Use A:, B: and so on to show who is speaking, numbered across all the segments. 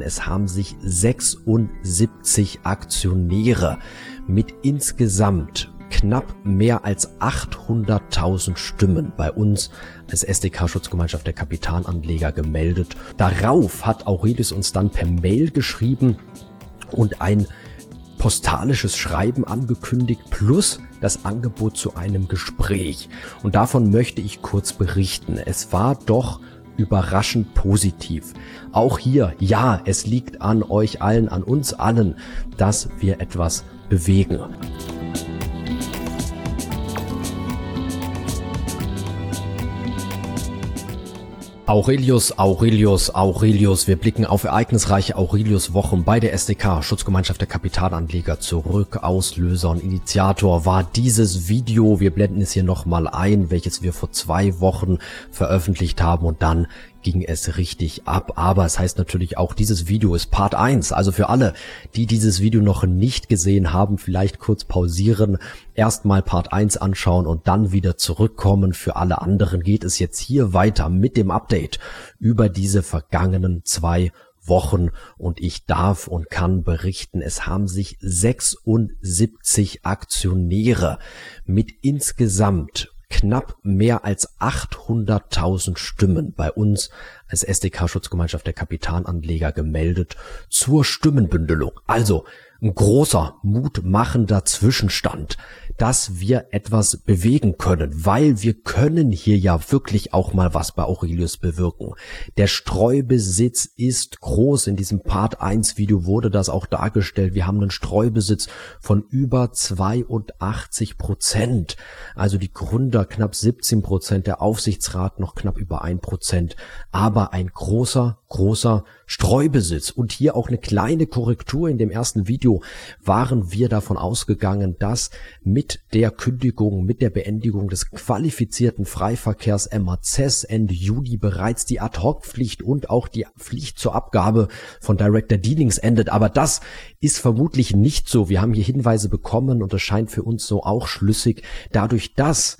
A: Es haben sich 76 Aktionäre mit insgesamt knapp mehr als 800.000 Stimmen bei uns als SDK-Schutzgemeinschaft der Kapitalanleger gemeldet. Darauf hat Aurelius uns dann per Mail geschrieben und ein postalisches Schreiben angekündigt plus das Angebot zu einem Gespräch. Und davon möchte ich kurz berichten. Es war doch überraschend positiv. Auch hier, ja, es liegt an euch allen, an uns allen, dass wir etwas bewegen. Aurelius, Aurelius, Aurelius. Wir blicken auf ereignisreiche Aurelius-Wochen bei der SDK, Schutzgemeinschaft der Kapitalanleger, zurück. Auslöser und Initiator war dieses Video. Wir blenden es hier nochmal ein, welches wir vor zwei Wochen veröffentlicht haben und dann ging es richtig ab. Aber es heißt natürlich auch, dieses Video ist Part 1. Also für alle, die dieses Video noch nicht gesehen haben, vielleicht kurz pausieren, erstmal Part 1 anschauen und dann wieder zurückkommen. Für alle anderen geht es jetzt hier weiter mit dem Update über diese vergangenen zwei Wochen und ich darf und kann berichten, es haben sich 76 Aktionäre mit insgesamt knapp mehr als 800.000 Stimmen bei uns als SDK-Schutzgemeinschaft der Kapitalanleger gemeldet zur Stimmenbündelung. Also ein großer, mutmachender Zwischenstand dass wir etwas bewegen können, weil wir können hier ja wirklich auch mal was bei Aurelius bewirken. Der Streubesitz ist groß. In diesem Part 1 Video wurde das auch dargestellt. Wir haben einen Streubesitz von über 82 Prozent. Also die Gründer knapp 17 Prozent, der Aufsichtsrat noch knapp über ein Prozent. Aber ein großer, großer Streubesitz. Und hier auch eine kleine Korrektur. In dem ersten Video waren wir davon ausgegangen, dass mit mit der Kündigung, mit der Beendigung des qualifizierten Freiverkehrs MACES Ende Juli bereits die Ad-Hoc-Pflicht und auch die Pflicht zur Abgabe von Director Dealings endet. Aber das ist vermutlich nicht so. Wir haben hier Hinweise bekommen und es scheint für uns so auch schlüssig. Dadurch, dass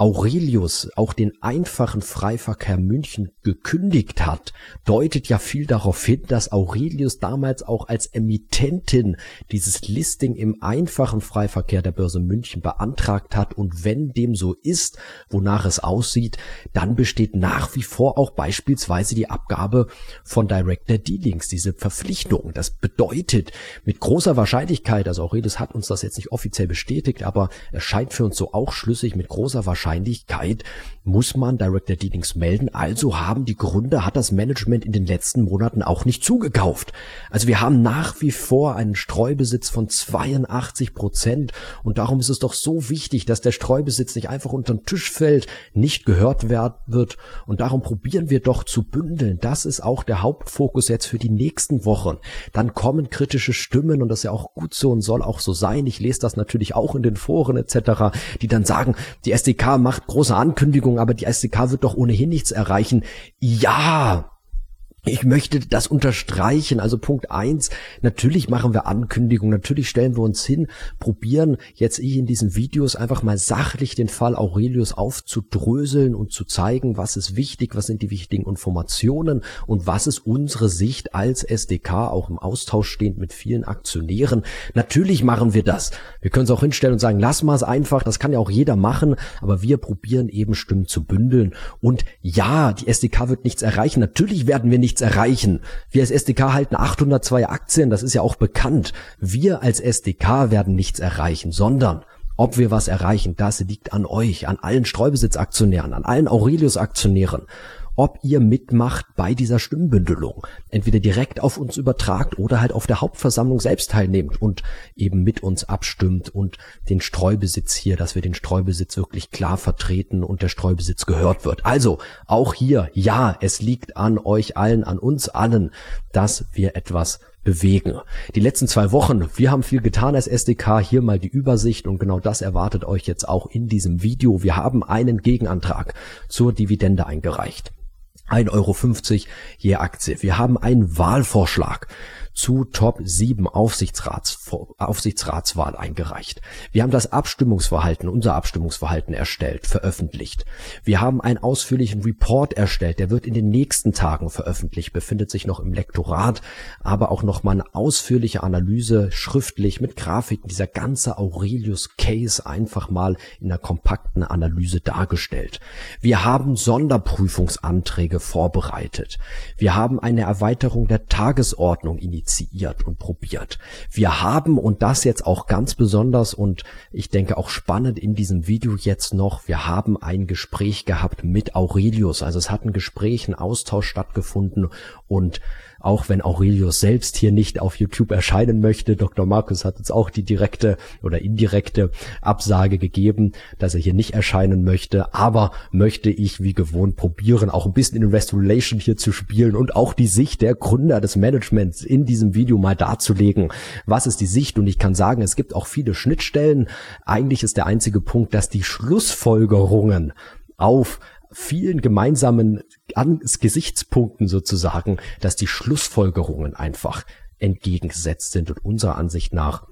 A: Aurelius auch den einfachen Freiverkehr München gekündigt hat, deutet ja viel darauf hin, dass Aurelius damals auch als Emittentin dieses Listing im einfachen Freiverkehr der Börse München beantragt hat und wenn dem so ist, wonach es aussieht, dann besteht nach wie vor auch beispielsweise die Abgabe von Director Dealings, diese Verpflichtung. Das bedeutet mit großer Wahrscheinlichkeit, also Aurelius hat uns das jetzt nicht offiziell bestätigt, aber es scheint für uns so auch schlüssig, mit großer Wahrscheinlichkeit Wahrscheinlichkeit muss man Director Dealings melden. Also haben die Gründer, hat das Management in den letzten Monaten auch nicht zugekauft. Also wir haben nach wie vor einen Streubesitz von 82 Prozent und darum ist es doch so wichtig, dass der Streubesitz nicht einfach unter den Tisch fällt, nicht gehört wird und darum probieren wir doch zu bündeln. Das ist auch der Hauptfokus jetzt für die nächsten Wochen. Dann kommen kritische Stimmen und das ist ja auch gut so und soll auch so sein. Ich lese das natürlich auch in den Foren etc., die dann sagen, die SDK macht große Ankündigungen, aber die SDK wird doch ohnehin nichts erreichen. Ja, ich möchte das unterstreichen. Also Punkt eins: natürlich machen wir Ankündigungen, natürlich stellen wir uns hin, probieren jetzt ich in diesen Videos einfach mal sachlich den Fall Aurelius aufzudröseln und zu zeigen, was ist wichtig, was sind die wichtigen Informationen und was ist unsere Sicht als SDK, auch im Austausch stehend mit vielen Aktionären. Natürlich machen wir das. Wir können es auch hinstellen und sagen, lass mal es einfach, das kann ja auch jeder machen, aber wir probieren eben Stimmen zu bündeln. Und ja, die SDK wird nichts erreichen. Natürlich werden wir nicht nichts erreichen. Wir als SDK halten 802 Aktien, das ist ja auch bekannt. Wir als SDK werden nichts erreichen, sondern ob wir was erreichen, das liegt an euch, an allen Streubesitzaktionären, an allen Aurelius-Aktionären ob ihr mitmacht bei dieser Stimmbündelung. Entweder direkt auf uns übertragt oder halt auf der Hauptversammlung selbst teilnehmt und eben mit uns abstimmt und den Streubesitz hier, dass wir den Streubesitz wirklich klar vertreten und der Streubesitz gehört wird. Also auch hier, ja, es liegt an euch allen, an uns allen, dass wir etwas bewegen. Die letzten zwei Wochen, wir haben viel getan als SDK, hier mal die Übersicht und genau das erwartet euch jetzt auch in diesem Video. Wir haben einen Gegenantrag zur Dividende eingereicht. 1,50 Euro je Aktie. Wir haben einen Wahlvorschlag zu Top 7 Aufsichtsrats, Aufsichtsratswahl eingereicht. Wir haben das Abstimmungsverhalten, unser Abstimmungsverhalten erstellt, veröffentlicht. Wir haben einen ausführlichen Report erstellt, der wird in den nächsten Tagen veröffentlicht, befindet sich noch im Lektorat, aber auch noch mal eine ausführliche Analyse schriftlich mit Grafiken, dieser ganze Aurelius Case einfach mal in einer kompakten Analyse dargestellt. Wir haben Sonderprüfungsanträge vorbereitet. Wir haben eine Erweiterung der Tagesordnung initiiert und probiert. Wir haben, und das jetzt auch ganz besonders und ich denke auch spannend in diesem Video jetzt noch, wir haben ein Gespräch gehabt mit Aurelius. Also es hat ein Gespräch, ein Austausch stattgefunden und auch wenn Aurelius selbst hier nicht auf YouTube erscheinen möchte. Dr. Markus hat uns auch die direkte oder indirekte Absage gegeben, dass er hier nicht erscheinen möchte, aber möchte ich wie gewohnt probieren, auch ein bisschen Investor Relation hier zu spielen und auch die Sicht der Gründer des Managements in diesem Video mal darzulegen. Was ist die Sicht? Und ich kann sagen, es gibt auch viele Schnittstellen. Eigentlich ist der einzige Punkt, dass die Schlussfolgerungen auf vielen gemeinsamen Gesichtspunkten sozusagen, dass die Schlussfolgerungen einfach entgegengesetzt sind und unserer Ansicht nach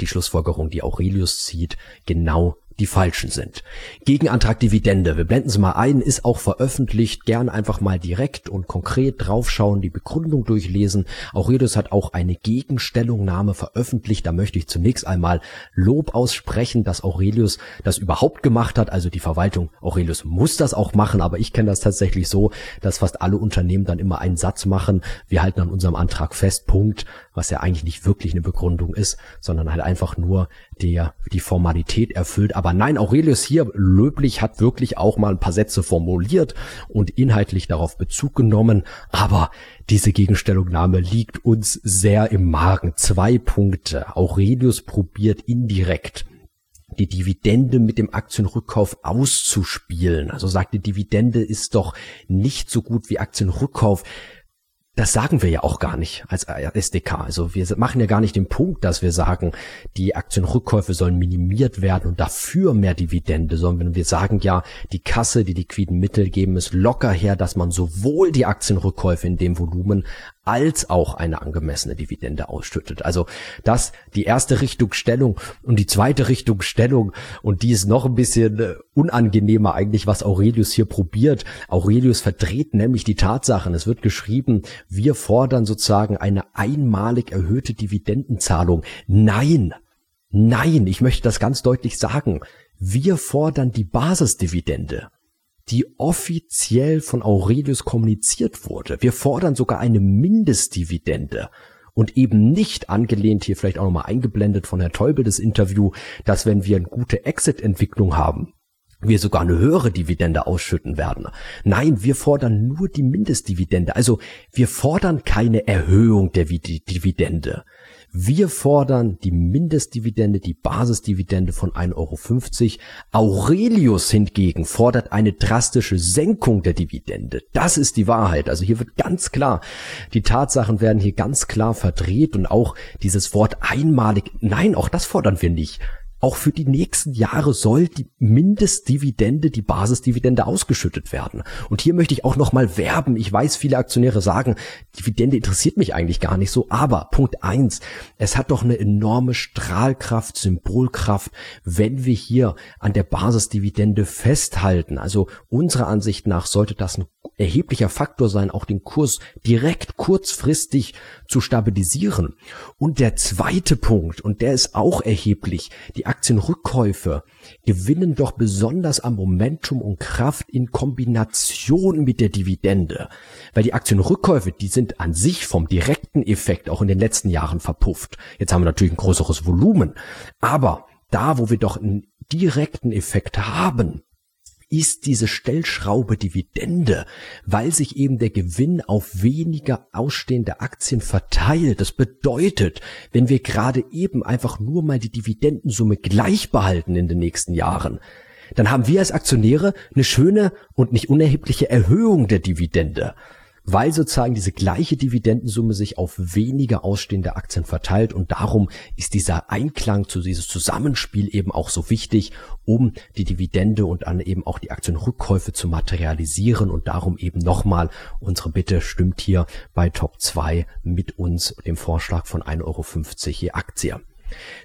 A: die Schlussfolgerung, die Aurelius zieht, genau die falschen sind. Gegenantrag Dividende, wir blenden sie mal ein, ist auch veröffentlicht, gern einfach mal direkt und konkret draufschauen, die Begründung durchlesen. Aurelius hat auch eine Gegenstellungnahme veröffentlicht, da möchte ich zunächst einmal Lob aussprechen, dass Aurelius das überhaupt gemacht hat, also die Verwaltung, Aurelius muss das auch machen, aber ich kenne das tatsächlich so, dass fast alle Unternehmen dann immer einen Satz machen, wir halten an unserem Antrag fest, Punkt, was ja eigentlich nicht wirklich eine Begründung ist, sondern halt einfach nur der die Formalität erfüllt, aber aber nein, Aurelius hier löblich hat wirklich auch mal ein paar Sätze formuliert und inhaltlich darauf Bezug genommen. Aber diese Gegenstellungnahme liegt uns sehr im Magen. Zwei Punkte. Aurelius probiert indirekt die Dividende mit dem Aktienrückkauf auszuspielen. Also sagt, die Dividende ist doch nicht so gut wie Aktienrückkauf das sagen wir ja auch gar nicht als SDK. Also wir machen ja gar nicht den Punkt, dass wir sagen, die Aktienrückkäufe sollen minimiert werden und dafür mehr Dividende, sondern wir sagen ja, die Kasse, die liquiden Mittel geben es locker her, dass man sowohl die Aktienrückkäufe in dem Volumen als auch eine angemessene Dividende ausschüttet. Also das die erste Richtungsstellung und die zweite Richtungsstellung und die ist noch ein bisschen äh, unangenehmer eigentlich, was Aurelius hier probiert. Aurelius verdreht nämlich die Tatsachen. Es wird geschrieben, wir fordern sozusagen eine einmalig erhöhte Dividendenzahlung. Nein, nein, ich möchte das ganz deutlich sagen. Wir fordern die Basisdividende die offiziell von Aurelius kommuniziert wurde. Wir fordern sogar eine Mindestdividende und eben nicht angelehnt, hier vielleicht auch nochmal eingeblendet von Herrn Teubel das Interview, dass wenn wir eine gute Exit-Entwicklung haben, wir sogar eine höhere Dividende ausschütten werden. Nein, wir fordern nur die Mindestdividende. Also wir fordern keine Erhöhung der Dividende. Wir fordern die Mindestdividende, die Basisdividende von 1,50 Euro. Aurelius hingegen fordert eine drastische Senkung der Dividende. Das ist die Wahrheit. Also hier wird ganz klar, die Tatsachen werden hier ganz klar verdreht und auch dieses Wort einmalig, nein, auch das fordern wir nicht auch für die nächsten Jahre soll die Mindestdividende, die Basisdividende ausgeschüttet werden. Und hier möchte ich auch nochmal werben. Ich weiß, viele Aktionäre sagen, Dividende interessiert mich eigentlich gar nicht so. Aber Punkt eins, es hat doch eine enorme Strahlkraft, Symbolkraft, wenn wir hier an der Basisdividende festhalten. Also unserer Ansicht nach sollte das ein erheblicher Faktor sein, auch den Kurs direkt kurzfristig zu stabilisieren. Und der zweite Punkt, und der ist auch erheblich, die Aktienrückkäufe gewinnen doch besonders am Momentum und Kraft in Kombination mit der Dividende. Weil die Aktienrückkäufe, die sind an sich vom direkten Effekt auch in den letzten Jahren verpufft. Jetzt haben wir natürlich ein größeres Volumen. Aber da, wo wir doch einen direkten Effekt haben, ist diese Stellschraube Dividende, weil sich eben der Gewinn auf weniger ausstehende Aktien verteilt. Das bedeutet, wenn wir gerade eben einfach nur mal die Dividendensumme gleich behalten in den nächsten Jahren, dann haben wir als Aktionäre eine schöne und nicht unerhebliche Erhöhung der Dividende. Weil sozusagen diese gleiche Dividendensumme sich auf weniger ausstehende Aktien verteilt und darum ist dieser Einklang zu dieses Zusammenspiel eben auch so wichtig, um die Dividende und dann eben auch die Aktienrückkäufe zu materialisieren und darum eben nochmal unsere Bitte stimmt hier bei Top 2 mit uns dem Vorschlag von 1,50 Euro je Aktie.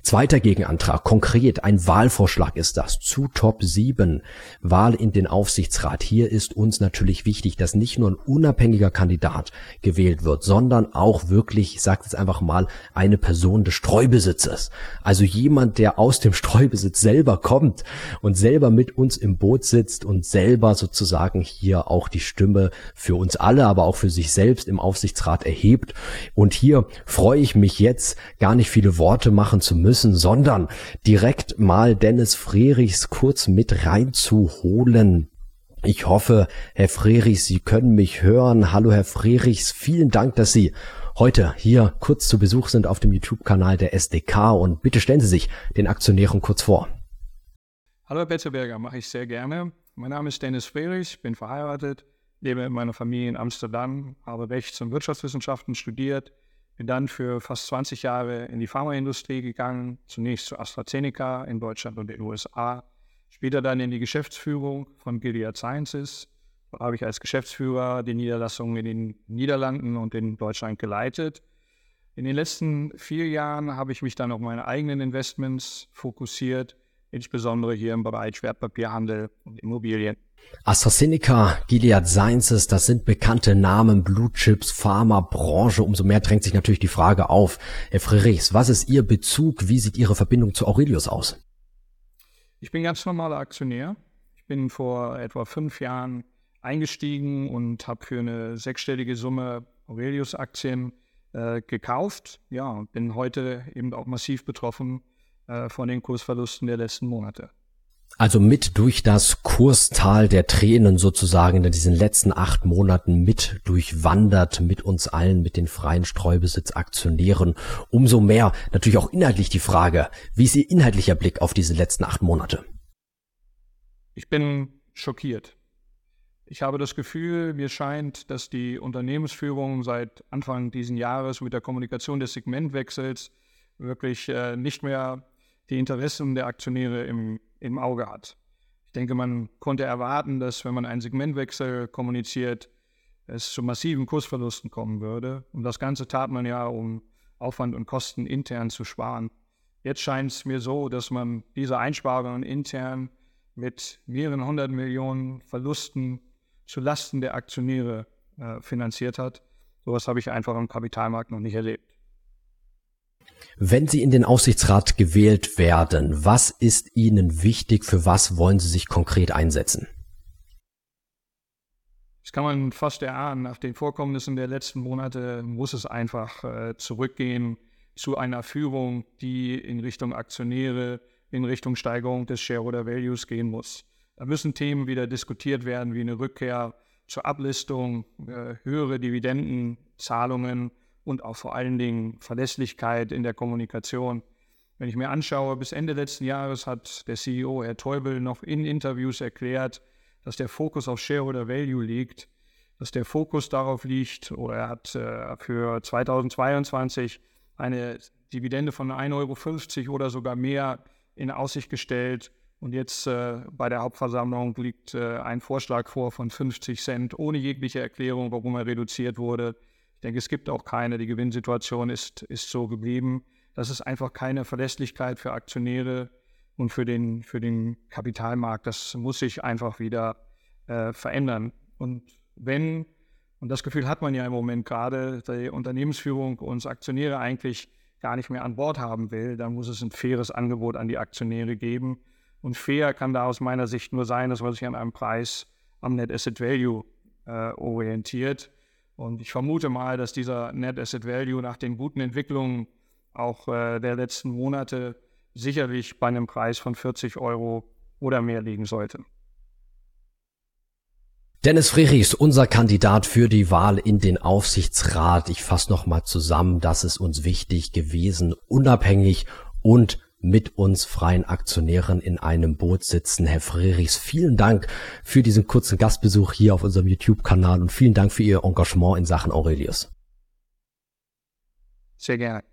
A: Zweiter Gegenantrag, konkret ein Wahlvorschlag ist das zu Top 7, Wahl in den Aufsichtsrat. Hier ist uns natürlich wichtig, dass nicht nur ein unabhängiger Kandidat gewählt wird, sondern auch wirklich, ich sage jetzt einfach mal, eine Person des Streubesitzes. Also jemand, der aus dem Streubesitz selber kommt und selber mit uns im Boot sitzt und selber sozusagen hier auch die Stimme für uns alle, aber auch für sich selbst im Aufsichtsrat erhebt. Und hier freue ich mich jetzt, gar nicht viele Worte machen machen zu müssen, sondern direkt mal Dennis Frerichs kurz mit reinzuholen. Ich hoffe, Herr Frerichs, Sie können mich hören. Hallo, Herr Frerichs. Vielen Dank, dass Sie heute hier kurz zu Besuch sind auf dem YouTube-Kanal der SDK und bitte stellen Sie sich den Aktionären kurz vor.
B: Hallo, Herr Betzelberger, mache ich sehr gerne. Mein Name ist Dennis Frerichs, bin verheiratet, lebe mit meiner Familie in Amsterdam, habe Rechts- und Wirtschaftswissenschaften studiert, bin dann für fast 20 Jahre in die Pharmaindustrie gegangen, zunächst zu AstraZeneca in Deutschland und den USA, später dann in die Geschäftsführung von Gilead Sciences. Da habe ich als Geschäftsführer die Niederlassungen in den Niederlanden und in Deutschland geleitet. In den letzten vier Jahren habe ich mich dann auf meine eigenen Investments fokussiert, insbesondere hier im Bereich Wertpapierhandel und Immobilien.
A: AstraZeneca, Gilead Sciences, das sind bekannte Namen, Blue Chips, Pharma, Branche. Umso mehr drängt sich natürlich die Frage auf. Herr Frerichs, was ist Ihr Bezug? Wie sieht Ihre Verbindung zu Aurelius aus?
B: Ich bin ganz normaler Aktionär. Ich bin vor etwa fünf Jahren eingestiegen und habe für eine sechsstellige Summe Aurelius-Aktien äh, gekauft. Ja, und bin heute eben auch massiv betroffen äh, von den Kursverlusten der letzten Monate.
A: Also mit durch das Kurstal der Tränen sozusagen in diesen letzten acht Monaten mit durchwandert, mit uns allen, mit den freien Streubesitzaktionären. Umso mehr natürlich auch inhaltlich die Frage, wie ist Ihr inhaltlicher Blick auf diese letzten acht Monate?
B: Ich bin schockiert. Ich habe das Gefühl, mir scheint, dass die Unternehmensführung seit Anfang dieses Jahres mit der Kommunikation des Segmentwechsels wirklich äh, nicht mehr die Interessen der Aktionäre im im Auge hat. Ich denke, man konnte erwarten, dass wenn man einen Segmentwechsel kommuniziert, es zu massiven Kursverlusten kommen würde. Und das Ganze tat man ja, um Aufwand und Kosten intern zu sparen. Jetzt scheint es mir so, dass man diese Einsparungen intern mit mehreren hundert Millionen Verlusten zu Lasten der Aktionäre äh, finanziert hat. Sowas habe ich einfach am Kapitalmarkt noch nicht erlebt.
A: Wenn Sie in den Aufsichtsrat gewählt werden, was ist Ihnen wichtig? Für was wollen Sie sich konkret einsetzen?
B: Das kann man fast erahnen. Nach den Vorkommnissen der letzten Monate muss es einfach äh, zurückgehen zu einer Führung, die in Richtung Aktionäre, in Richtung Steigerung des Shareholder Values gehen muss. Da müssen Themen wieder diskutiert werden, wie eine Rückkehr zur Ablistung, äh, höhere Dividendenzahlungen, und auch vor allen Dingen Verlässlichkeit in der Kommunikation. Wenn ich mir anschaue, bis Ende letzten Jahres hat der CEO, Herr Teubel, noch in Interviews erklärt, dass der Fokus auf Shareholder Value liegt, dass der Fokus darauf liegt, oder er hat äh, für 2022 eine Dividende von 1,50 Euro oder sogar mehr in Aussicht gestellt. Und jetzt äh, bei der Hauptversammlung liegt äh, ein Vorschlag vor von 50 Cent ohne jegliche Erklärung, warum er reduziert wurde. Ich denke, es gibt auch keine. Die Gewinnsituation ist, ist so geblieben. Das ist einfach keine Verlässlichkeit für Aktionäre und für den, für den Kapitalmarkt. Das muss sich einfach wieder äh, verändern. Und wenn, und das Gefühl hat man ja im Moment gerade, die Unternehmensführung uns Aktionäre eigentlich gar nicht mehr an Bord haben will, dann muss es ein faires Angebot an die Aktionäre geben. Und fair kann da aus meiner Sicht nur sein, dass man sich an einem Preis am Net Asset Value äh, orientiert. Und ich vermute mal, dass dieser Net Asset Value nach den guten Entwicklungen auch äh, der letzten Monate sicherlich bei einem Preis von 40 Euro oder mehr liegen sollte.
A: Dennis Friedrichs, unser Kandidat für die Wahl in den Aufsichtsrat. Ich fasse nochmal zusammen, das ist uns wichtig gewesen, unabhängig und mit uns freien Aktionären in einem Boot sitzen. Herr Frerichs, vielen Dank für diesen kurzen Gastbesuch hier auf unserem YouTube-Kanal und vielen Dank für Ihr Engagement in Sachen Aurelius.
B: Sehr gerne.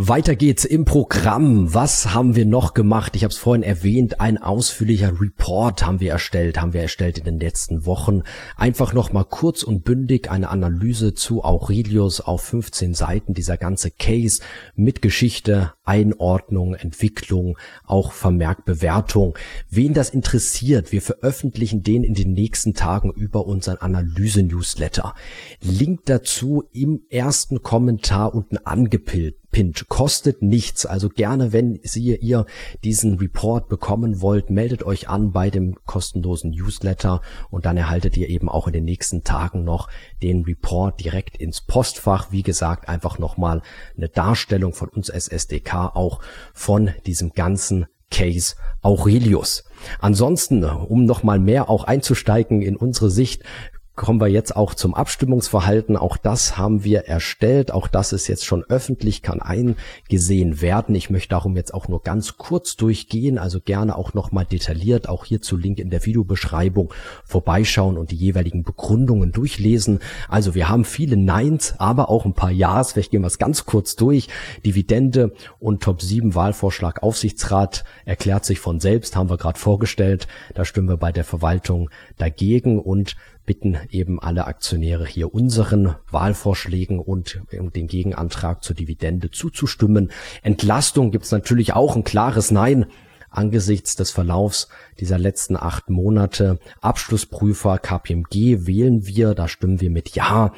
A: Weiter geht's im Programm. Was haben wir noch gemacht? Ich habe es vorhin erwähnt, ein ausführlicher Report haben wir erstellt, haben wir erstellt in den letzten Wochen. Einfach noch mal kurz und bündig eine Analyse zu Aurelius auf 15 Seiten, dieser ganze Case mit Geschichte, Einordnung, Entwicklung, auch Vermerk Bewertung. Wen das interessiert, wir veröffentlichen den in den nächsten Tagen über unseren Analyse-Newsletter. Link dazu im ersten Kommentar unten angepillt. Pinch kostet nichts. Also gerne, wenn Sie ihr diesen Report bekommen wollt, meldet euch an bei dem kostenlosen Newsletter und dann erhaltet ihr eben auch in den nächsten Tagen noch den Report direkt ins Postfach. Wie gesagt, einfach nochmal eine Darstellung von uns als SDK auch von diesem ganzen Case Aurelius. Ansonsten, um nochmal mehr auch einzusteigen in unsere Sicht, kommen wir jetzt auch zum Abstimmungsverhalten. Auch das haben wir erstellt. Auch das ist jetzt schon öffentlich, kann eingesehen werden. Ich möchte darum jetzt auch nur ganz kurz durchgehen, also gerne auch nochmal detailliert, auch hierzu Link in der Videobeschreibung vorbeischauen und die jeweiligen Begründungen durchlesen. Also wir haben viele Neins, aber auch ein paar Ja's. Vielleicht gehen wir es ganz kurz durch. Dividende und Top 7 Wahlvorschlag Aufsichtsrat erklärt sich von selbst, haben wir gerade vorgestellt. Da stimmen wir bei der Verwaltung dagegen und bitten eben alle Aktionäre hier unseren Wahlvorschlägen und dem Gegenantrag zur Dividende zuzustimmen. Entlastung gibt es natürlich auch ein klares Nein angesichts des Verlaufs dieser letzten acht Monate. Abschlussprüfer KPMG wählen wir, da stimmen wir mit Ja.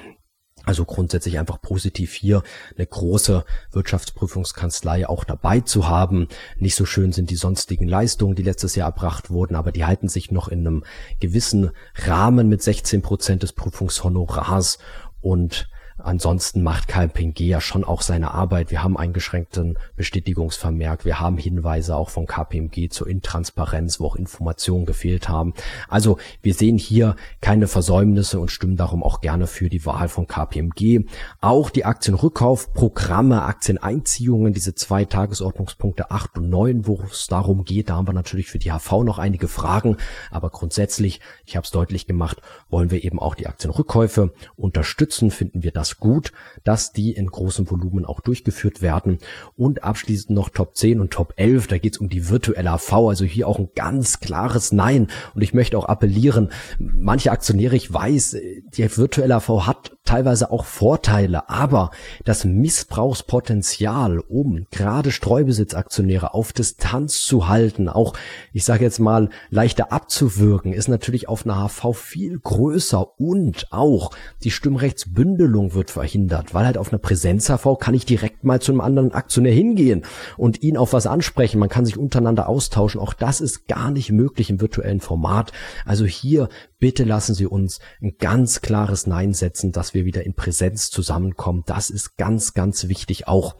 A: Also grundsätzlich einfach positiv hier eine große Wirtschaftsprüfungskanzlei auch dabei zu haben. Nicht so schön sind die sonstigen Leistungen, die letztes Jahr erbracht wurden, aber die halten sich noch in einem gewissen Rahmen mit 16 Prozent des Prüfungshonorars und Ansonsten macht KPMG ja schon auch seine Arbeit. Wir haben eingeschränkten Bestätigungsvermerk. Wir haben Hinweise auch von KPMG zur Intransparenz, wo auch Informationen gefehlt haben. Also wir sehen hier keine Versäumnisse und stimmen darum auch gerne für die Wahl von KPMG. Auch die Aktienrückkaufprogramme, Aktieneinziehungen, diese zwei Tagesordnungspunkte 8 und 9, wo es darum geht, da haben wir natürlich für die HV noch einige Fragen. Aber grundsätzlich, ich habe es deutlich gemacht, wollen wir eben auch die Aktienrückkäufe unterstützen, finden wir das das gut, dass die in großem Volumen auch durchgeführt werden. Und abschließend noch Top 10 und Top 11, da geht es um die virtuelle AV, also hier auch ein ganz klares Nein. Und ich möchte auch appellieren, manche Aktionäre, ich weiß, die virtuelle AV hat teilweise auch Vorteile, aber das Missbrauchspotenzial, um gerade Streubesitzaktionäre auf Distanz zu halten, auch, ich sage jetzt mal, leichter abzuwürgen, ist natürlich auf einer HV viel größer und auch die Stimmrechtsbündelung wird verhindert, weil halt auf einer Präsenz-HV kann ich direkt mal zu einem anderen Aktionär hingehen und ihn auf was ansprechen. Man kann sich untereinander austauschen. Auch das ist gar nicht möglich im virtuellen Format. Also hier bitte lassen Sie uns ein ganz klares Nein setzen, dass wir wieder in Präsenz zusammenkommen. Das ist ganz, ganz wichtig auch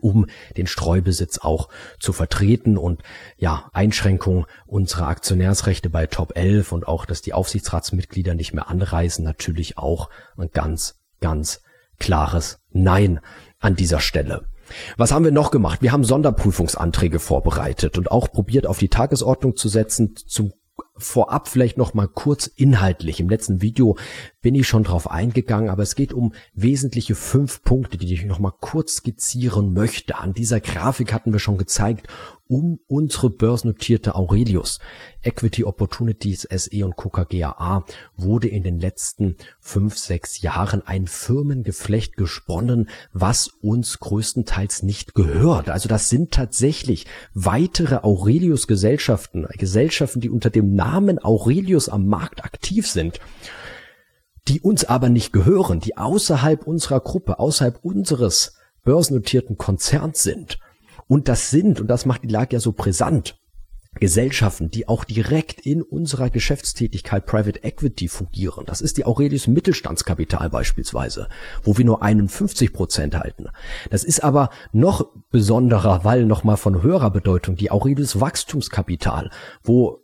A: um den Streubesitz auch zu vertreten und ja, Einschränkung unserer Aktionärsrechte bei Top 11 und auch, dass die Aufsichtsratsmitglieder nicht mehr anreisen, natürlich auch ein ganz ganz klares Nein an dieser Stelle. Was haben wir noch gemacht? Wir haben Sonderprüfungsanträge vorbereitet und auch probiert auf die Tagesordnung zu setzen. Zum vorab vielleicht noch mal kurz inhaltlich. Im letzten Video bin ich schon drauf eingegangen, aber es geht um wesentliche fünf Punkte, die ich noch mal kurz skizzieren möchte. An dieser Grafik hatten wir schon gezeigt, um unsere börsennotierte Aurelius. Equity Opportunities SE und Coca GAA wurde in den letzten fünf, sechs Jahren ein Firmengeflecht gesponnen, was uns größtenteils nicht gehört. Also das sind tatsächlich weitere Aurelius Gesellschaften, Gesellschaften, die unter dem Namen Aurelius am Markt aktiv sind die uns aber nicht gehören, die außerhalb unserer Gruppe, außerhalb unseres börsennotierten Konzerns sind. Und das sind, und das macht die Lage ja so brisant, Gesellschaften, die auch direkt in unserer Geschäftstätigkeit Private Equity fungieren. Das ist die Aurelius Mittelstandskapital beispielsweise, wo wir nur 51 Prozent halten. Das ist aber noch besonderer, weil nochmal von höherer Bedeutung die Aurelius Wachstumskapital, wo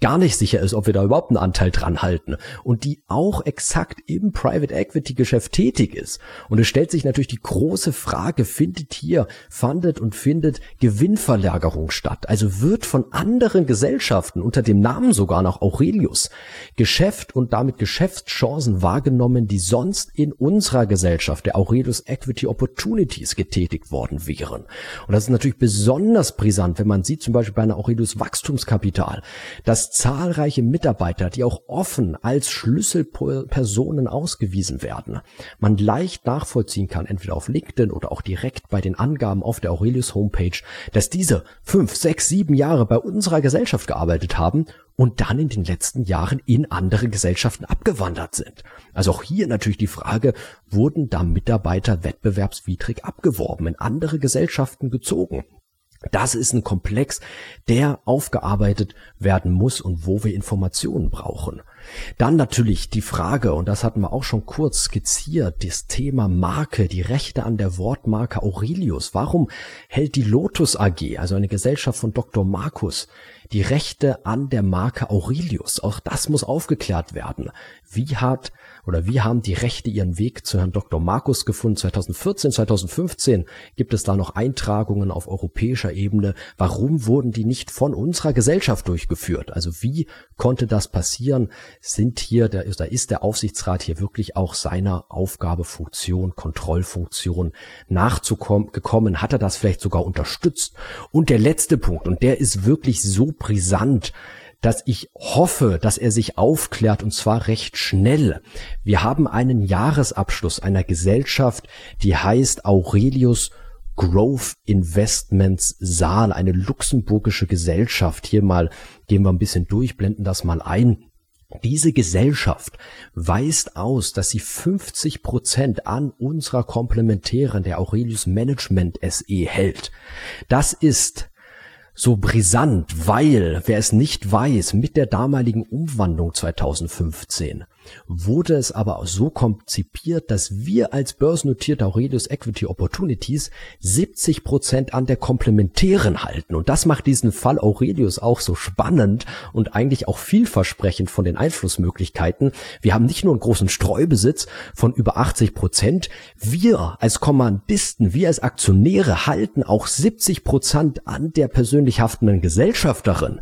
A: gar nicht sicher ist, ob wir da überhaupt einen Anteil dran halten und die auch exakt im Private Equity Geschäft tätig ist. Und es stellt sich natürlich die große Frage, findet hier, fandet und findet Gewinnverlagerung statt? Also wird von anderen Gesellschaften unter dem Namen sogar noch Aurelius Geschäft und damit Geschäftschancen wahrgenommen, die sonst in unserer Gesellschaft, der Aurelius Equity Opportunities getätigt worden wären. Und das ist natürlich besonders brisant, wenn man sieht zum Beispiel bei einer Aurelius Wachstumskapital, dass zahlreiche Mitarbeiter, die auch offen als Schlüsselpersonen ausgewiesen werden, man leicht nachvollziehen kann, entweder auf LinkedIn oder auch direkt bei den Angaben auf der Aurelius Homepage, dass diese fünf, sechs, sieben Jahre bei unserer Gesellschaft gearbeitet haben und dann in den letzten Jahren in andere Gesellschaften abgewandert sind. Also auch hier natürlich die Frage, wurden da Mitarbeiter wettbewerbswidrig abgeworben, in andere Gesellschaften gezogen? Das ist ein Komplex, der aufgearbeitet werden muss und wo wir Informationen brauchen. Dann natürlich die Frage, und das hatten wir auch schon kurz skizziert, das Thema Marke, die Rechte an der Wortmarke Aurelius. Warum hält die Lotus AG, also eine Gesellschaft von Dr. Markus, die Rechte an der Marke Aurelius? Auch das muss aufgeklärt werden. Wie hat oder wie haben die Rechte ihren Weg zu Herrn Dr. Markus gefunden? 2014, 2015 gibt es da noch Eintragungen auf europäischer Ebene. Warum wurden die nicht von unserer Gesellschaft durchgeführt? Also wie konnte das passieren? Sind hier, da ist der Aufsichtsrat hier wirklich auch seiner Aufgabe, Funktion, Kontrollfunktion nachzukommen? Hat er das vielleicht sogar unterstützt? Und der letzte Punkt, und der ist wirklich so brisant, dass ich hoffe, dass er sich aufklärt und zwar recht schnell. Wir haben einen Jahresabschluss einer Gesellschaft, die heißt Aurelius Growth Investments Saal, eine luxemburgische Gesellschaft. Hier mal gehen wir ein bisschen durch, blenden das mal ein. Diese Gesellschaft weist aus, dass sie 50 Prozent an unserer Komplementären der Aurelius Management SE hält. Das ist so brisant, weil, wer es nicht weiß, mit der damaligen Umwandlung 2015 wurde es aber auch so konzipiert, dass wir als börsennotierte Aurelius Equity Opportunities 70 Prozent an der Komplementären halten. Und das macht diesen Fall Aurelius auch so spannend und eigentlich auch vielversprechend von den Einflussmöglichkeiten. Wir haben nicht nur einen großen Streubesitz von über 80 Prozent. Wir als Kommandisten, wir als Aktionäre halten auch 70 Prozent an der persönlich haftenden Gesellschafterin.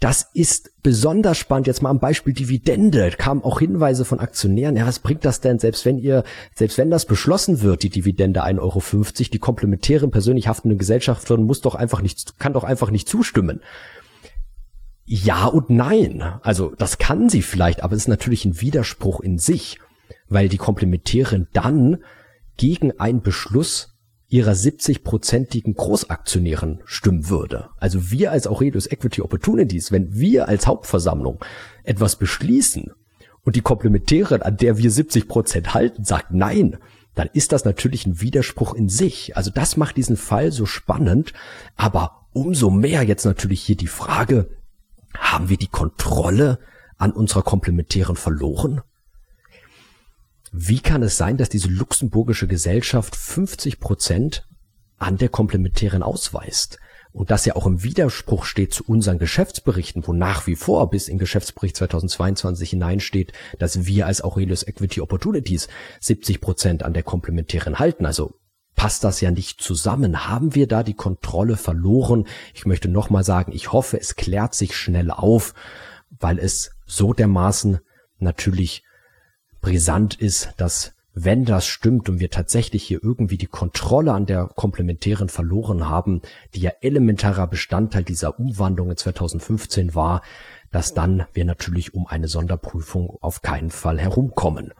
A: Das ist besonders spannend. Jetzt mal am Beispiel Dividende. Kamen auch Hinweise von Aktionären. Ja, was bringt das denn, selbst wenn ihr, selbst wenn das beschlossen wird, die Dividende 1,50 Euro, die komplementären persönlich haftenden Gesellschaften muss doch einfach nicht, kann doch einfach nicht zustimmen. Ja und nein. Also, das kann sie vielleicht, aber es ist natürlich ein Widerspruch in sich, weil die Komplementärin dann gegen einen Beschluss ihrer 70-prozentigen Großaktionären stimmen würde. Also wir als Aurelius Equity Opportunities, wenn wir als Hauptversammlung etwas beschließen und die Komplementärin, an der wir 70 Prozent halten, sagt nein, dann ist das natürlich ein Widerspruch in sich. Also das macht diesen Fall so spannend, aber umso mehr jetzt natürlich hier die Frage, haben wir die Kontrolle an unserer Komplementären verloren? Wie kann es sein, dass diese luxemburgische Gesellschaft 50 Prozent an der Komplementären ausweist? Und das ja auch im Widerspruch steht zu unseren Geschäftsberichten, wo nach wie vor bis in Geschäftsbericht 2022 hineinsteht, dass wir als Aurelius Equity Opportunities 70 Prozent an der Komplementären halten. Also passt das ja nicht zusammen. Haben wir da die Kontrolle verloren? Ich möchte nochmal sagen, ich hoffe, es klärt sich schnell auf, weil es so dermaßen natürlich brisant ist, dass wenn das stimmt und wir tatsächlich hier irgendwie die Kontrolle an der Komplementären verloren haben, die ja elementarer Bestandteil dieser Umwandlung in 2015 war, dass dann wir natürlich um eine Sonderprüfung auf keinen Fall herumkommen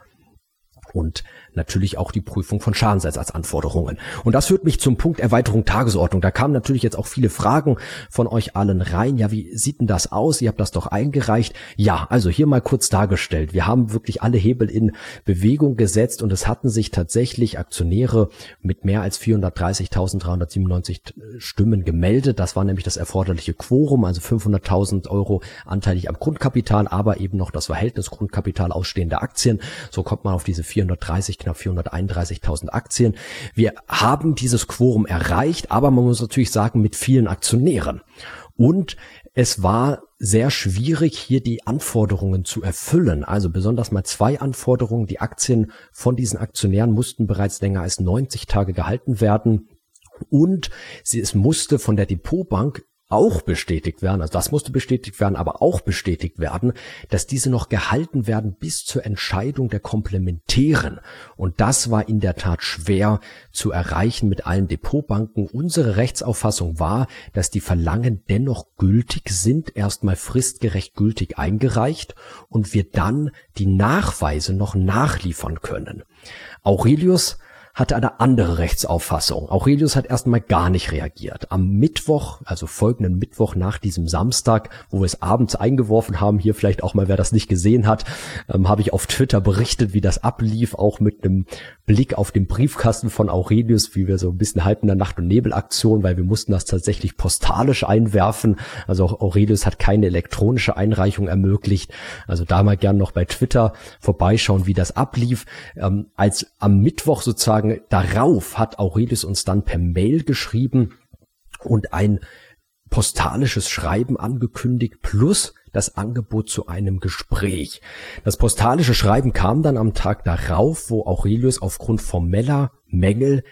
A: und natürlich auch die Prüfung von Schadensersatzanforderungen. Und das führt mich zum Punkt Erweiterung Tagesordnung. Da kamen natürlich jetzt auch viele Fragen von euch allen rein. Ja, wie sieht denn das aus? Ihr habt das doch eingereicht. Ja, also hier mal kurz dargestellt. Wir haben wirklich alle Hebel in Bewegung gesetzt und es hatten sich tatsächlich Aktionäre mit mehr als 430.397 Stimmen gemeldet. Das war nämlich das erforderliche Quorum, also 500.000 Euro anteilig am Grundkapital, aber eben noch das Verhältnis Grundkapital ausstehender Aktien. So kommt man auf diese 4 430, knapp 431.000 Aktien. Wir haben dieses Quorum erreicht, aber man muss natürlich sagen, mit vielen Aktionären. Und es war sehr schwierig, hier die Anforderungen zu erfüllen. Also besonders mal zwei Anforderungen. Die Aktien von diesen Aktionären mussten bereits länger als 90 Tage gehalten werden. Und es musste von der Depotbank auch bestätigt werden, also das musste bestätigt werden, aber auch bestätigt werden, dass diese noch gehalten werden bis zur Entscheidung der Komplementären. Und das war in der Tat schwer zu erreichen mit allen Depotbanken. Unsere Rechtsauffassung war, dass die Verlangen dennoch gültig sind, erstmal fristgerecht gültig eingereicht und wir dann die Nachweise noch nachliefern können. Aurelius hatte eine andere Rechtsauffassung. Aurelius hat erstmal gar nicht reagiert. Am Mittwoch, also folgenden Mittwoch nach diesem Samstag, wo wir es abends eingeworfen haben, hier vielleicht auch mal, wer das nicht gesehen hat, ähm, habe ich auf Twitter berichtet, wie das ablief, auch mit einem Blick auf den Briefkasten von Aurelius, wie wir so ein bisschen halb in der Nacht- und Nebelaktion, weil wir mussten das tatsächlich postalisch einwerfen. Also auch Aurelius hat keine elektronische Einreichung ermöglicht. Also da mal gern noch bei Twitter vorbeischauen, wie das ablief. Ähm, als am Mittwoch sozusagen sozusagen darauf hat Aurelius uns dann per Mail geschrieben und ein postalisches Schreiben angekündigt plus das Angebot zu einem Gespräch. Das postalische Schreiben kam dann am Tag darauf, wo Aurelius aufgrund formeller Mängel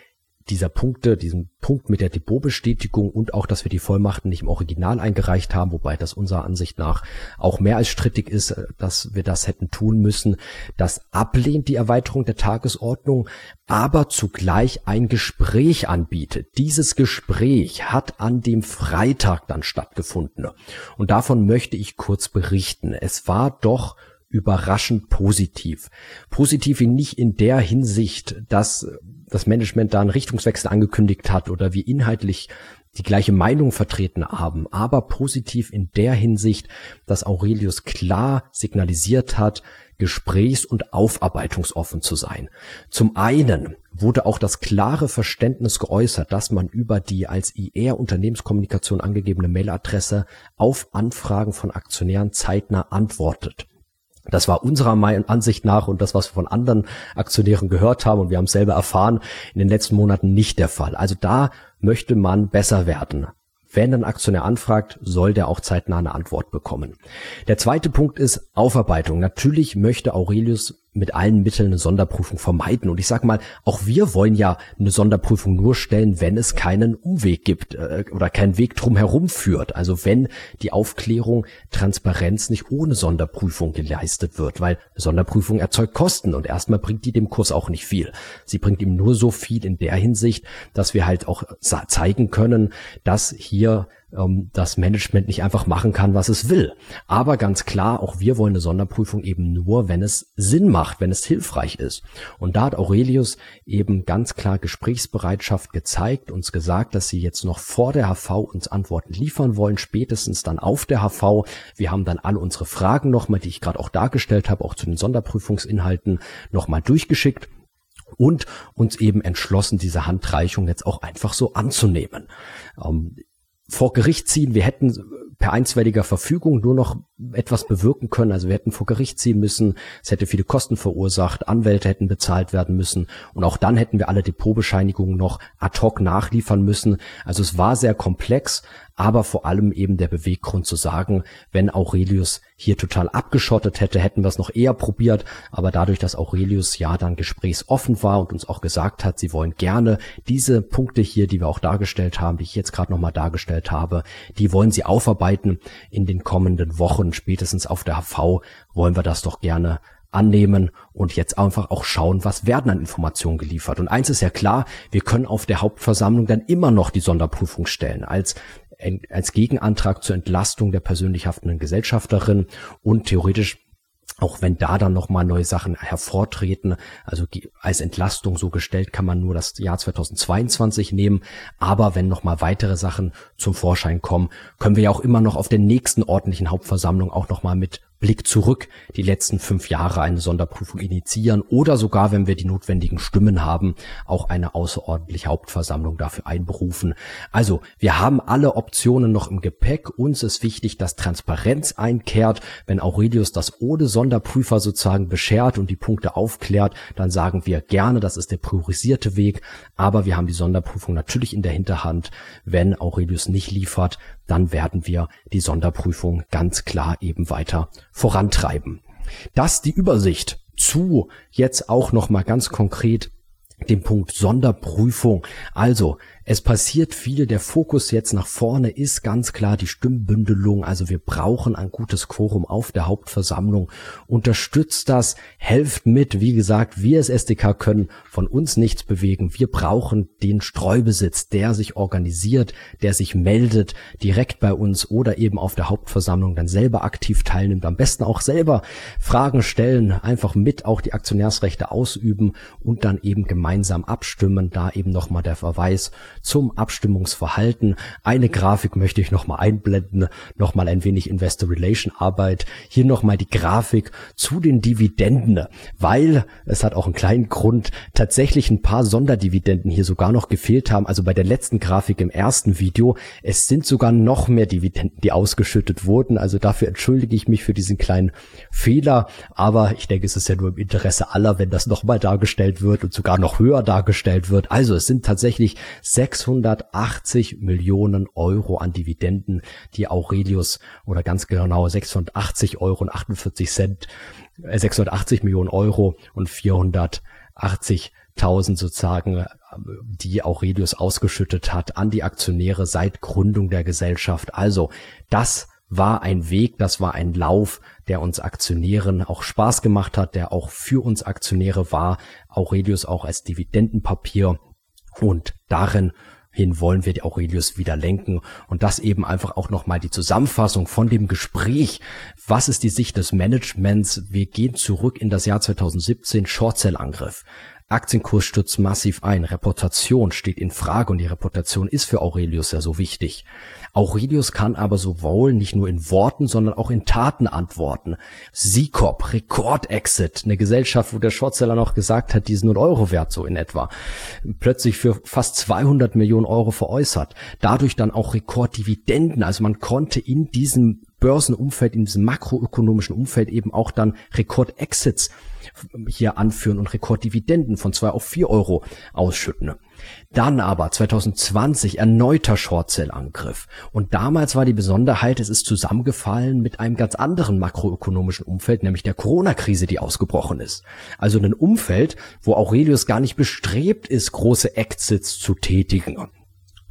A: dieser Punkte, diesen Punkt mit der Depotbestätigung und auch, dass wir die Vollmachten nicht im Original eingereicht haben, wobei das unserer Ansicht nach auch mehr als strittig ist, äh, dass wir das hätten tun müssen, das ablehnt die Erweiterung der Tagesordnung, aber zugleich ein Gespräch anbietet. Dieses Gespräch hat an dem Freitag dann stattgefunden und davon möchte ich kurz berichten. Es war doch überraschend positiv. Positiv nicht in der Hinsicht, dass das Management da einen Richtungswechsel angekündigt hat oder wir inhaltlich die gleiche Meinung vertreten haben, aber positiv in der Hinsicht, dass Aurelius klar signalisiert hat, gesprächs- und aufarbeitungsoffen zu sein. Zum einen wurde auch das klare Verständnis geäußert, dass man über die als IR Unternehmenskommunikation angegebene Mailadresse auf Anfragen von Aktionären zeitnah antwortet. Das war unserer Ansicht nach und das, was wir von anderen Aktionären gehört haben und wir haben es selber erfahren, in den letzten Monaten nicht der Fall. Also da möchte man besser werden. Wenn ein Aktionär anfragt, soll der auch zeitnah eine Antwort bekommen. Der zweite Punkt ist Aufarbeitung. Natürlich möchte Aurelius mit allen Mitteln eine Sonderprüfung vermeiden. Und ich sage mal, auch wir wollen ja eine Sonderprüfung nur stellen, wenn es keinen Umweg gibt äh, oder keinen Weg drumherum führt. Also wenn die Aufklärung, Transparenz nicht ohne Sonderprüfung geleistet wird, weil Sonderprüfung erzeugt Kosten und erstmal bringt die dem Kurs auch nicht viel. Sie bringt ihm nur so viel in der Hinsicht, dass wir halt auch zeigen können, dass hier ähm, das Management nicht einfach machen kann, was es will. Aber ganz klar, auch wir wollen eine Sonderprüfung eben nur, wenn es Sinn macht, wenn es hilfreich ist. Und da hat Aurelius eben ganz klar Gesprächsbereitschaft gezeigt, uns gesagt, dass sie jetzt noch vor der HV uns Antworten liefern wollen, spätestens dann auf der HV. Wir haben dann alle unsere Fragen nochmal, die ich gerade auch dargestellt habe, auch zu den Sonderprüfungsinhalten nochmal durchgeschickt und uns eben entschlossen, diese Handreichung jetzt auch einfach so anzunehmen. Ähm, vor Gericht ziehen. Wir hätten per einstweiliger Verfügung nur noch etwas bewirken können. Also wir hätten vor Gericht ziehen müssen. Es hätte viele Kosten verursacht. Anwälte hätten bezahlt werden müssen. Und auch dann hätten wir alle Depotbescheinigungen noch ad hoc nachliefern müssen. Also es war sehr komplex aber vor allem eben der Beweggrund zu sagen, wenn Aurelius hier total abgeschottet hätte, hätten wir es noch eher probiert, aber dadurch, dass Aurelius ja dann gesprächsoffen war und uns auch gesagt hat, sie wollen gerne diese Punkte hier, die wir auch dargestellt haben, die ich jetzt gerade nochmal dargestellt habe, die wollen sie aufarbeiten in den kommenden Wochen, spätestens auf der HV wollen wir das doch gerne annehmen und jetzt einfach auch schauen, was werden an Informationen geliefert. Und eins ist ja klar, wir können auf der Hauptversammlung dann immer noch die Sonderprüfung stellen. Als als Gegenantrag zur Entlastung der persönlich haftenden Gesellschafterin und theoretisch auch wenn da dann nochmal neue Sachen hervortreten, also als Entlastung so gestellt kann man nur das Jahr 2022 nehmen, aber wenn nochmal weitere Sachen zum Vorschein kommen, können wir ja auch immer noch auf der nächsten ordentlichen Hauptversammlung auch nochmal mit Blick zurück die letzten fünf Jahre eine Sonderprüfung initiieren oder sogar, wenn wir die notwendigen Stimmen haben, auch eine außerordentliche Hauptversammlung dafür einberufen. Also wir haben alle Optionen noch im Gepäck. Uns ist wichtig, dass Transparenz einkehrt. Wenn Aurelius das ohne Sonderprüfer sozusagen beschert und die Punkte aufklärt, dann sagen wir gerne, das ist der priorisierte Weg. Aber wir haben die Sonderprüfung natürlich in der Hinterhand. Wenn Aurelius nicht liefert, dann werden wir die Sonderprüfung ganz klar eben weiter vorantreiben. Das die Übersicht zu jetzt auch noch mal ganz konkret dem Punkt Sonderprüfung. Also es passiert viel. Der Fokus jetzt nach vorne ist ganz klar die Stimmbündelung. Also wir brauchen ein gutes Quorum auf der Hauptversammlung. Unterstützt das, helft mit. Wie gesagt, wir als SDK können von uns nichts bewegen. Wir brauchen den Streubesitz, der sich organisiert, der sich meldet, direkt bei uns oder eben auf der Hauptversammlung dann selber aktiv teilnimmt. Am besten auch selber Fragen stellen, einfach mit auch die Aktionärsrechte ausüben und dann eben gemeinsam abstimmen. Da eben nochmal der Verweis zum Abstimmungsverhalten. Eine Grafik möchte ich nochmal einblenden, nochmal ein wenig Investor Relation Arbeit. Hier nochmal die Grafik zu den Dividenden, weil es hat auch einen kleinen Grund, tatsächlich ein paar Sonderdividenden hier sogar noch gefehlt haben. Also bei der letzten Grafik im ersten Video, es sind sogar noch mehr Dividenden, die ausgeschüttet wurden. Also dafür entschuldige ich mich für diesen kleinen Fehler. Aber ich denke, es ist ja nur im Interesse aller, wenn das nochmal dargestellt wird und sogar noch höher dargestellt wird. Also es sind tatsächlich 680 Millionen Euro an Dividenden, die Aurelius oder ganz genau 680 Euro und 48 Cent, äh, 680 Millionen Euro und 480.000 sozusagen, äh, die Aurelius ausgeschüttet hat an die Aktionäre seit Gründung der Gesellschaft. Also das war ein Weg, das war ein Lauf, der uns Aktionären auch Spaß gemacht hat, der auch für uns Aktionäre war. Aurelius auch als Dividendenpapier und darin hin wollen wir die Aurelius wieder lenken und das eben einfach auch nochmal die Zusammenfassung von dem Gespräch. Was ist die Sicht des Managements? Wir gehen zurück in das Jahr 2017, Shortsell-Angriff. Aktienkurs stürzt massiv ein, Reputation steht in Frage und die Reputation ist für Aurelius ja so wichtig. Aurelius kann aber sowohl nicht nur in Worten, sondern auch in Taten antworten. Sikop, Rekordexit, eine Gesellschaft, wo der Shortseller noch gesagt hat, die ist nur Euro wert, so in etwa. Plötzlich für fast 200 Millionen Euro veräußert. Dadurch dann auch Rekorddividenden. Also man konnte in diesem Börsenumfeld, in diesem makroökonomischen Umfeld eben auch dann Rekordexits hier anführen und Rekorddividenden von zwei auf vier Euro ausschütten. Dann aber 2020 erneuter Shortsell-Angriff. Und damals war die Besonderheit, es ist zusammengefallen mit einem ganz anderen makroökonomischen Umfeld, nämlich der Corona-Krise, die ausgebrochen ist. Also ein Umfeld, wo Aurelius gar nicht bestrebt ist, große Exits zu tätigen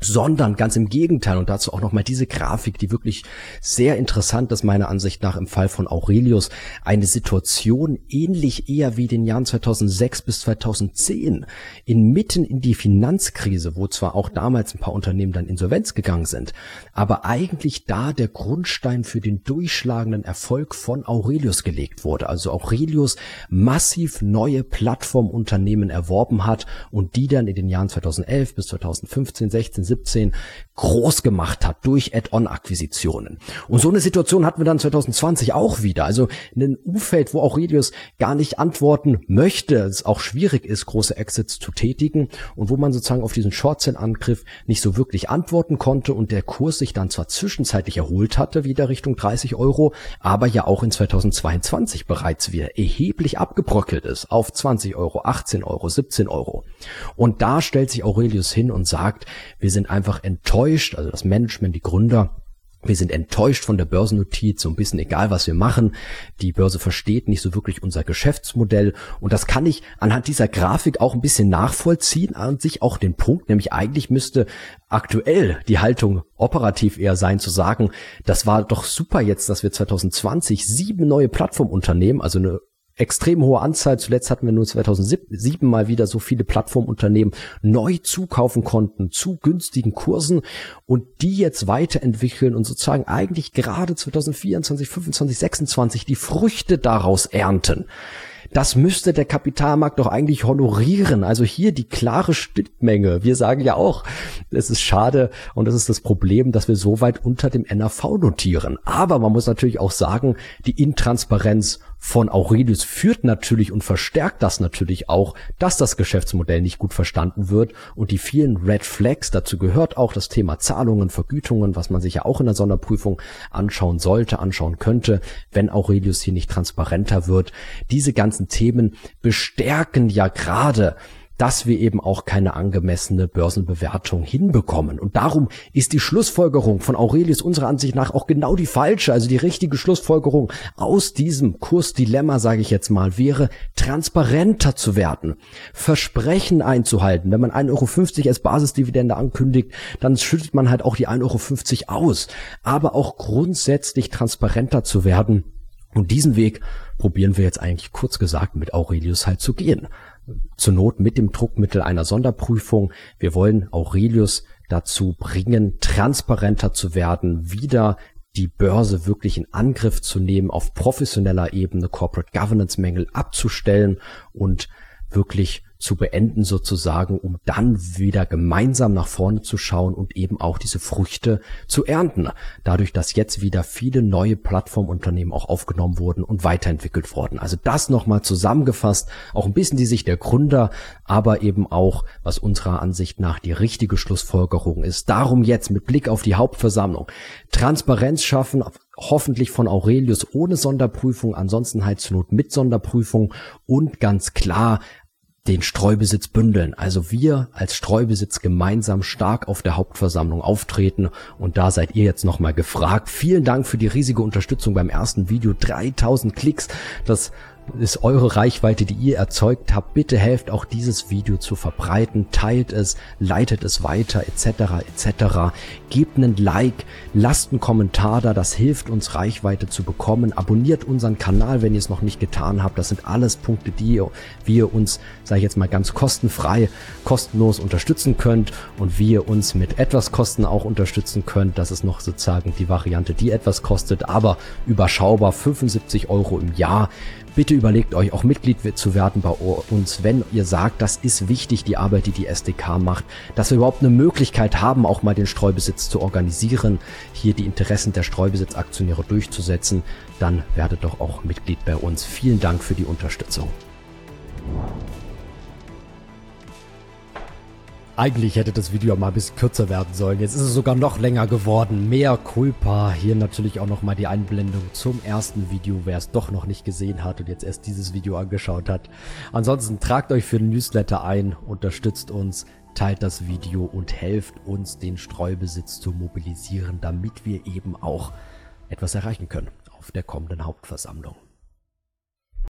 A: sondern ganz im Gegenteil und dazu auch nochmal diese Grafik, die wirklich sehr interessant ist meiner Ansicht nach im Fall von Aurelius, eine Situation ähnlich eher wie den Jahren 2006 bis 2010, inmitten in die Finanzkrise, wo zwar auch damals ein paar Unternehmen dann insolvenz gegangen sind, aber eigentlich da der Grundstein für den durchschlagenden Erfolg von Aurelius gelegt wurde. Also Aurelius massiv neue Plattformunternehmen erworben hat und die dann in den Jahren 2011 bis 2015, 16, 2017 groß gemacht hat durch Add-on-Akquisitionen. Und so eine Situation hatten wir dann 2020 auch wieder. Also in einem Umfeld, wo Aurelius gar nicht antworten möchte, es auch schwierig ist, große Exits zu tätigen und wo man sozusagen auf diesen Short-Sell-Angriff nicht so wirklich antworten konnte und der Kurs sich dann zwar zwischenzeitlich erholt hatte, wieder Richtung 30 Euro, aber ja auch in 2022 bereits wieder erheblich abgebröckelt ist auf 20 Euro, 18 Euro, 17 Euro. Und da stellt sich Aurelius hin und sagt, wir sind einfach enttäuscht, also das Management, die Gründer, wir sind enttäuscht von der Börsennotiz, so ein bisschen egal, was wir machen. Die Börse versteht nicht so wirklich unser Geschäftsmodell. Und das kann ich anhand dieser Grafik auch ein bisschen nachvollziehen, an sich auch den Punkt, nämlich eigentlich müsste aktuell die Haltung operativ eher sein, zu sagen, das war doch super jetzt, dass wir 2020 sieben neue Plattformunternehmen, also eine extrem hohe Anzahl. Zuletzt hatten wir nur 2007 mal wieder so viele Plattformunternehmen neu zukaufen konnten zu günstigen Kursen und die jetzt weiterentwickeln und sozusagen eigentlich gerade 2024, 25, 26 die Früchte daraus ernten. Das müsste der Kapitalmarkt doch eigentlich honorieren. Also hier die klare Schnittmenge. Wir sagen ja auch, es ist schade und es ist das Problem, dass wir so weit unter dem NAV notieren. Aber man muss natürlich auch sagen, die Intransparenz von Aurelius führt natürlich und verstärkt das natürlich auch, dass das Geschäftsmodell nicht gut verstanden wird und die vielen Red Flags, dazu gehört auch das Thema Zahlungen, Vergütungen, was man sich ja auch in der Sonderprüfung anschauen sollte, anschauen könnte, wenn Aurelius hier nicht transparenter wird. Diese ganzen Themen bestärken ja gerade dass wir eben auch keine angemessene Börsenbewertung hinbekommen. Und darum ist die Schlussfolgerung von Aurelius unserer Ansicht nach auch genau die falsche. Also die richtige Schlussfolgerung aus diesem Kursdilemma, sage ich jetzt mal, wäre transparenter zu werden, Versprechen einzuhalten. Wenn man 1,50 Euro als Basisdividende ankündigt, dann schüttet man halt auch die 1,50 Euro aus. Aber auch grundsätzlich transparenter zu werden. Und diesen Weg probieren wir jetzt eigentlich kurz gesagt mit Aurelius halt zu gehen zur Not mit dem Druckmittel einer Sonderprüfung. Wir wollen Aurelius dazu bringen, transparenter zu werden, wieder die Börse wirklich in Angriff zu nehmen, auf professioneller Ebene Corporate Governance Mängel abzustellen und wirklich zu beenden sozusagen, um dann wieder gemeinsam nach vorne zu schauen und eben auch diese Früchte zu ernten. Dadurch, dass jetzt wieder viele neue Plattformunternehmen auch aufgenommen wurden und weiterentwickelt wurden. Also das nochmal zusammengefasst, auch ein bisschen die Sicht der Gründer, aber eben auch, was unserer Ansicht nach die richtige Schlussfolgerung ist. Darum jetzt mit Blick auf die Hauptversammlung Transparenz schaffen, hoffentlich von Aurelius ohne Sonderprüfung, ansonsten halt zur Not mit Sonderprüfung und ganz klar den Streubesitz bündeln. Also wir als Streubesitz gemeinsam stark auf der Hauptversammlung auftreten und da seid ihr jetzt nochmal gefragt. Vielen Dank für die riesige Unterstützung beim ersten Video. 3000 Klicks. Das ist eure Reichweite, die ihr erzeugt habt. Bitte helft auch dieses Video zu verbreiten, teilt es, leitet es weiter etc. etc. Gebt einen Like, lasst einen Kommentar da, das hilft uns Reichweite zu bekommen. Abonniert unseren Kanal, wenn ihr es noch nicht getan habt. Das sind alles Punkte, die ihr uns, sage ich jetzt mal ganz kostenfrei, kostenlos unterstützen könnt und wie ihr uns mit etwas Kosten auch unterstützen könnt. Das ist noch sozusagen die Variante, die etwas kostet, aber überschaubar 75 Euro im Jahr. Bitte überlegt euch auch Mitglied zu werden bei uns, wenn ihr sagt, das ist wichtig, die Arbeit, die die SDK macht, dass wir überhaupt eine Möglichkeit haben, auch mal den Streubesitz zu organisieren, hier die Interessen der Streubesitzaktionäre durchzusetzen, dann werdet doch auch Mitglied bei uns. Vielen Dank für die Unterstützung. Eigentlich hätte das Video mal ein bisschen kürzer werden sollen. Jetzt ist es sogar noch länger geworden. Mehr Culpa. Hier natürlich auch nochmal die Einblendung zum ersten Video, wer es doch noch nicht gesehen hat und jetzt erst dieses Video angeschaut hat. Ansonsten tragt euch für den Newsletter ein, unterstützt uns, teilt das Video und helft uns, den Streubesitz zu mobilisieren, damit wir eben auch etwas erreichen können auf der kommenden Hauptversammlung.